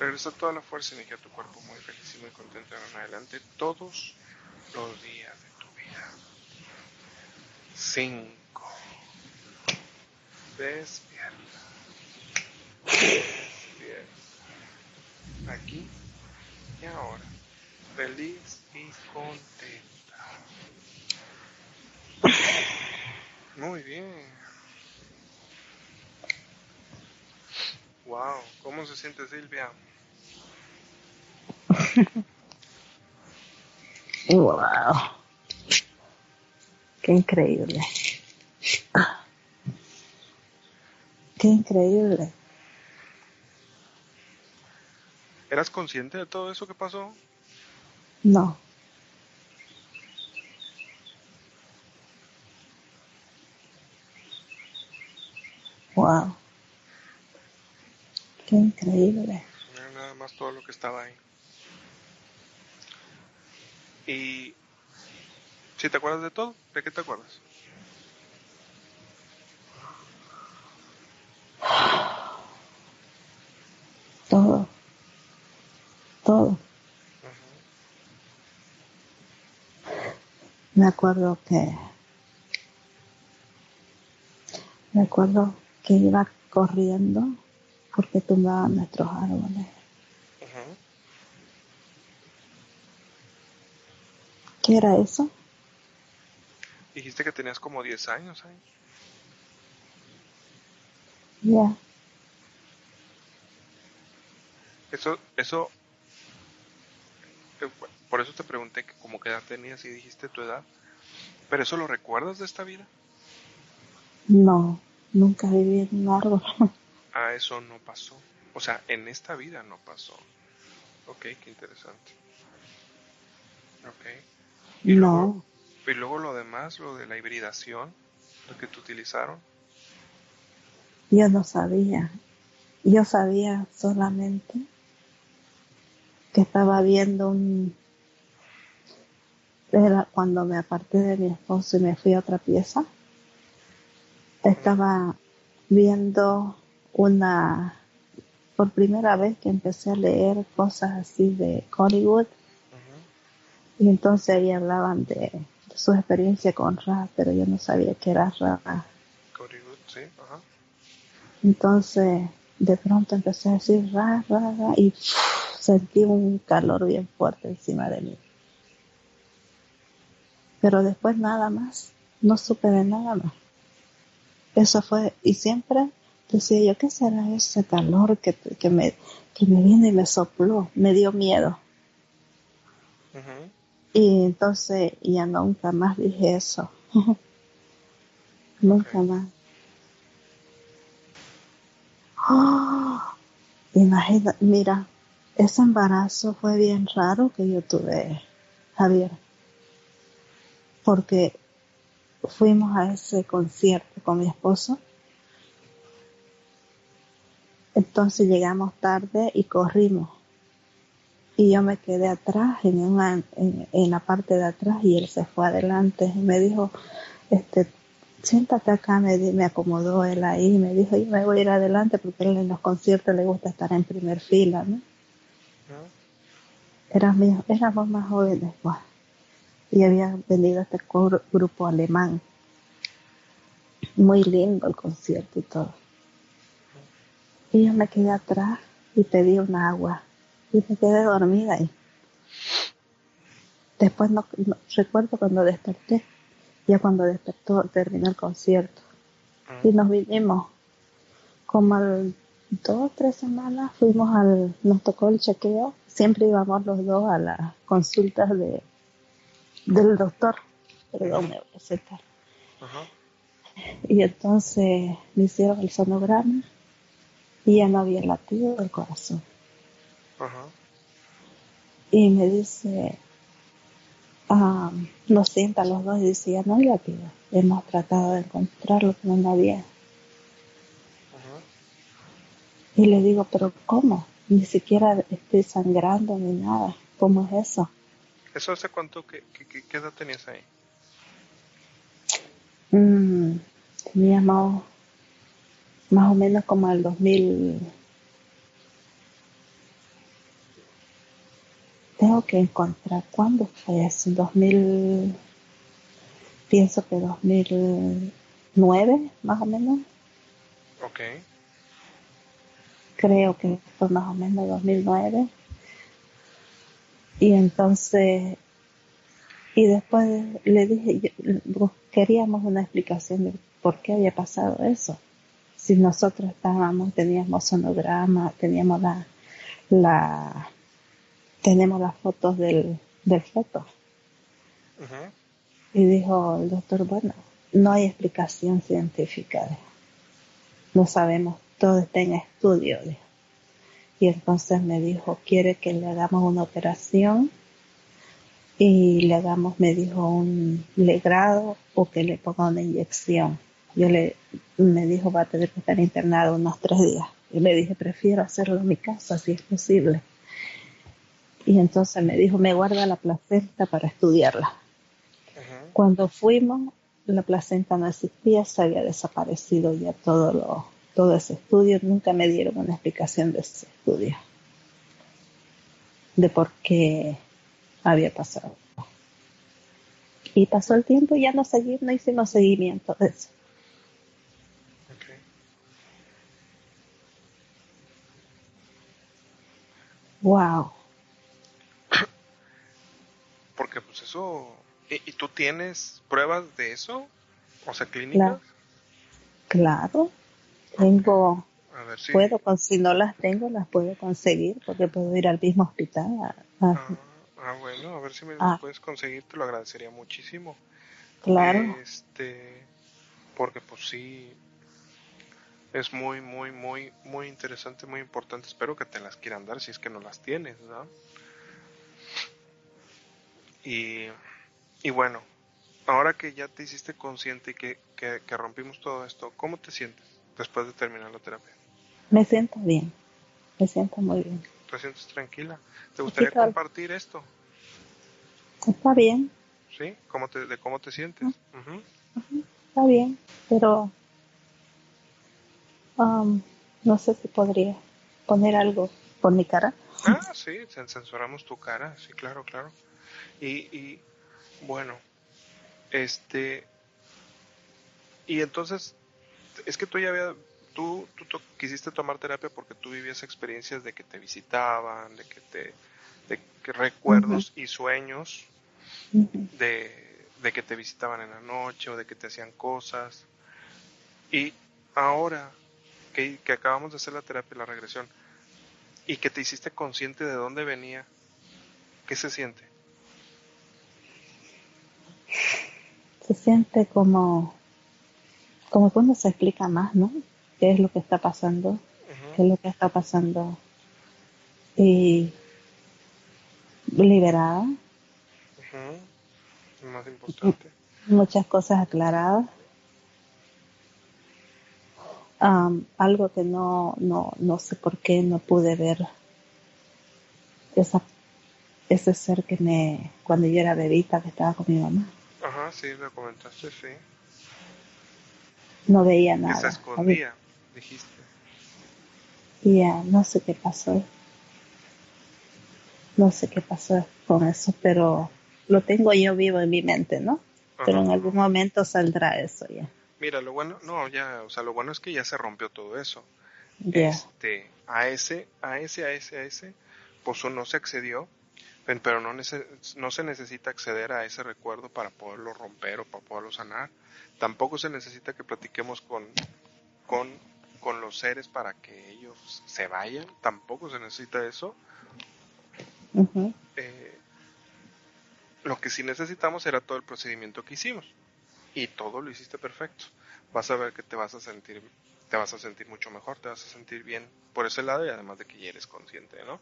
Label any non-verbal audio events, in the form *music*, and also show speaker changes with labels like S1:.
S1: Regresa toda la fuerza y energía a tu cuerpo muy feliz y muy contento en adelante todos los días de tu vida. 5. Despierta. Despierta. Aquí y ahora. Feliz y contenta. Muy bien. Wow, ¿cómo se siente Silvia? *laughs*
S2: wow. Qué increíble. Qué increíble.
S1: ¿Eras consciente de todo eso que pasó?
S2: No. Wow. Qué increíble.
S1: nada más todo lo que estaba ahí. Y si te acuerdas de todo, ¿de qué te acuerdas?
S2: Todo. Todo. Me acuerdo que me acuerdo que iba corriendo porque tumbaban nuestros árboles. ¿Qué era eso?
S1: Dijiste que tenías como 10 años ahí.
S2: Ya.
S1: Eso, eso, eh, por eso te pregunté que como qué edad tenías y dijiste tu edad. ¿Pero eso lo recuerdas de esta vida?
S2: No, nunca viví en un árbol. *laughs*
S1: Ah, eso no pasó. O sea, en esta vida no pasó. Ok, qué interesante. Ok.
S2: Y no. Luego,
S1: y luego lo demás, lo de la hibridación, lo que te utilizaron.
S2: Yo no sabía. Yo sabía solamente que estaba viendo un... Era cuando me aparté de mi esposo y me fui a otra pieza. Estaba viendo una, por primera vez que empecé a leer cosas así de Hollywood, y entonces ahí hablaban de, su experiencia con Ra, pero yo no sabía que era Ra.
S1: Hollywood, sí, ajá.
S2: Entonces, de pronto empecé a decir Ra, Ra, Ra, y sentí un calor bien fuerte encima de mí. Pero después nada más, no supe de nada más. Eso fue, y siempre Decía yo, ¿qué será ese calor que, que, me, que me viene y me sopló? Me dio miedo. Y entonces ya nunca más dije eso. *laughs* nunca más. ¡Oh! *gasps* Imagina, mira, ese embarazo fue bien raro que yo tuve, Javier. Porque fuimos a ese concierto con mi esposo entonces llegamos tarde y corrimos. Y yo me quedé atrás, en, en, la parte de atrás, y él se fue adelante. Y me dijo, este, siéntate acá, me, me acomodó él ahí, y me dijo, yo me voy a ir adelante porque él en los conciertos le gusta estar en primer fila, ¿no? éramos más jóvenes, pues. Y había venido este grupo alemán. Muy lindo el concierto y todo. Y yo me quedé atrás y pedí un agua. Y me quedé dormida ahí. Después no, recuerdo cuando desperté, ya cuando despertó terminó el concierto. Y nos vinimos. Como al dos, tres semanas fuimos al, nos tocó el chequeo, siempre íbamos los dos a las consultas de del doctor, perdón, me voy a sentar. Y entonces me hicieron el sonograma y ya no había latido del corazón. Y me dice, ah, nos sienta los dos y dice, ya no hay latido. Hemos tratado de encontrarlo, pero no había. Y le digo, pero ¿cómo? Ni siquiera estoy sangrando ni nada. ¿Cómo es eso?
S1: ¿Eso hace cuánto? ¿Qué, qué, edad tenías ahí?
S2: Mm, teníamos más o menos como el 2000, tengo que encontrar cuándo fue eso, 2000, pienso que 2009 más o menos.
S1: Ok.
S2: Creo que fue más o menos 2009. Y entonces, y después le dije, queríamos una explicación de por qué había pasado eso. Si nosotros estábamos, teníamos sonograma, teníamos la, la tenemos las fotos del, del feto. Y dijo el doctor, bueno, no hay explicación científica. No sabemos, todo está en estudio. Y entonces me dijo, quiere que le hagamos una operación y le hagamos, me dijo, un legrado o que le ponga una inyección. Yo le, me dijo, va a tener que estar internado unos tres días. Y le dije, prefiero hacerlo en mi casa si es posible. Y entonces me dijo, me guarda la placenta para estudiarla. Cuando fuimos, la placenta no existía, se había desaparecido ya todo, lo, todo ese estudio. Nunca me dieron una explicación de ese estudio, de por qué había pasado. Y pasó el tiempo y ya no, seguí, no hicimos seguimiento de eso. Wow.
S1: Porque pues eso... ¿Y, tú tienes pruebas de eso? O sea, clínicas.
S2: Claro. Tengo... A ver, si... Puedo, si no las tengo, las puedo conseguir porque puedo ir al mismo hospital.
S1: ah, ah, bueno, a ver si me las ah. puedes conseguir, te lo agradecería muchísimo.
S2: Claro.
S1: Este, porque pues sí, es muy, muy, muy, muy interesante, muy importante. Espero que te las quieran dar si es que no las tienes, ¿no? Y, y bueno, ahora que ya te hiciste consciente y que, que, rompimos todo esto, ¿cómo te sientes después de terminar la terapia?
S2: Me siento bien, me siento muy bien.
S1: ¿Te sientes tranquila? ¿Te gustaría compartir esto?
S2: Está bien.
S1: ¿Sí? ¿Cómo te, ¿De cómo te sientes?
S2: Está bien, pero Um, no sé si podría poner algo por mi cara.
S1: Ah, sí, censuramos tu cara, sí, claro, claro. Y, y bueno, este, y entonces, es que tú ya había, tú, tú, quisiste tomar terapia porque tú vivías experiencias de que te visitaban, de que te, de que recuerdos y sueños, de, de que te visitaban en la noche o de que te hacían cosas. Y ahora que, acabamos de hacer la terapia, la regresión, y que te hiciste consciente de dónde venía, ¿qué se siente?
S2: Se siente como, como cuando se explica más, ¿no? ¿Qué es lo que está pasando? ¿Qué es lo que está pasando? Y liberada.
S1: Más importante.
S2: Muchas cosas aclaradas algo que no, no, no sé por qué no pude ver esa, ese ser que me, cuando yo era bebita, que estaba con mi mamá.
S1: Ajá, sí, lo comentaste, sí.
S2: No veía nada.
S1: se escondía, dijiste.
S2: Ya, no sé qué pasó. No sé qué pasó con eso, pero lo tengo yo vivo en mi mente, ¿no? Pero en algún momento saldrá eso ya.
S1: Mira, lo bueno, no, ya, o sea, lo bueno es que ya se rompió todo eso. Este, a ese, a ese, a ese, a ese, pues no se accedió, pero no, no se necesita acceder a ese recuerdo para poderlo romper o para poderlo sanar. Tampoco se necesita que platiquemos con, con, con los seres para que ellos se vayan. Tampoco se necesita eso. Eh, lo que sí necesitamos era todo el procedimiento que hicimos y todo lo hiciste perfecto. Vas a ver que te vas a sentir te vas a sentir mucho mejor, te vas a sentir bien por ese lado y además de que ya eres consciente, ¿no?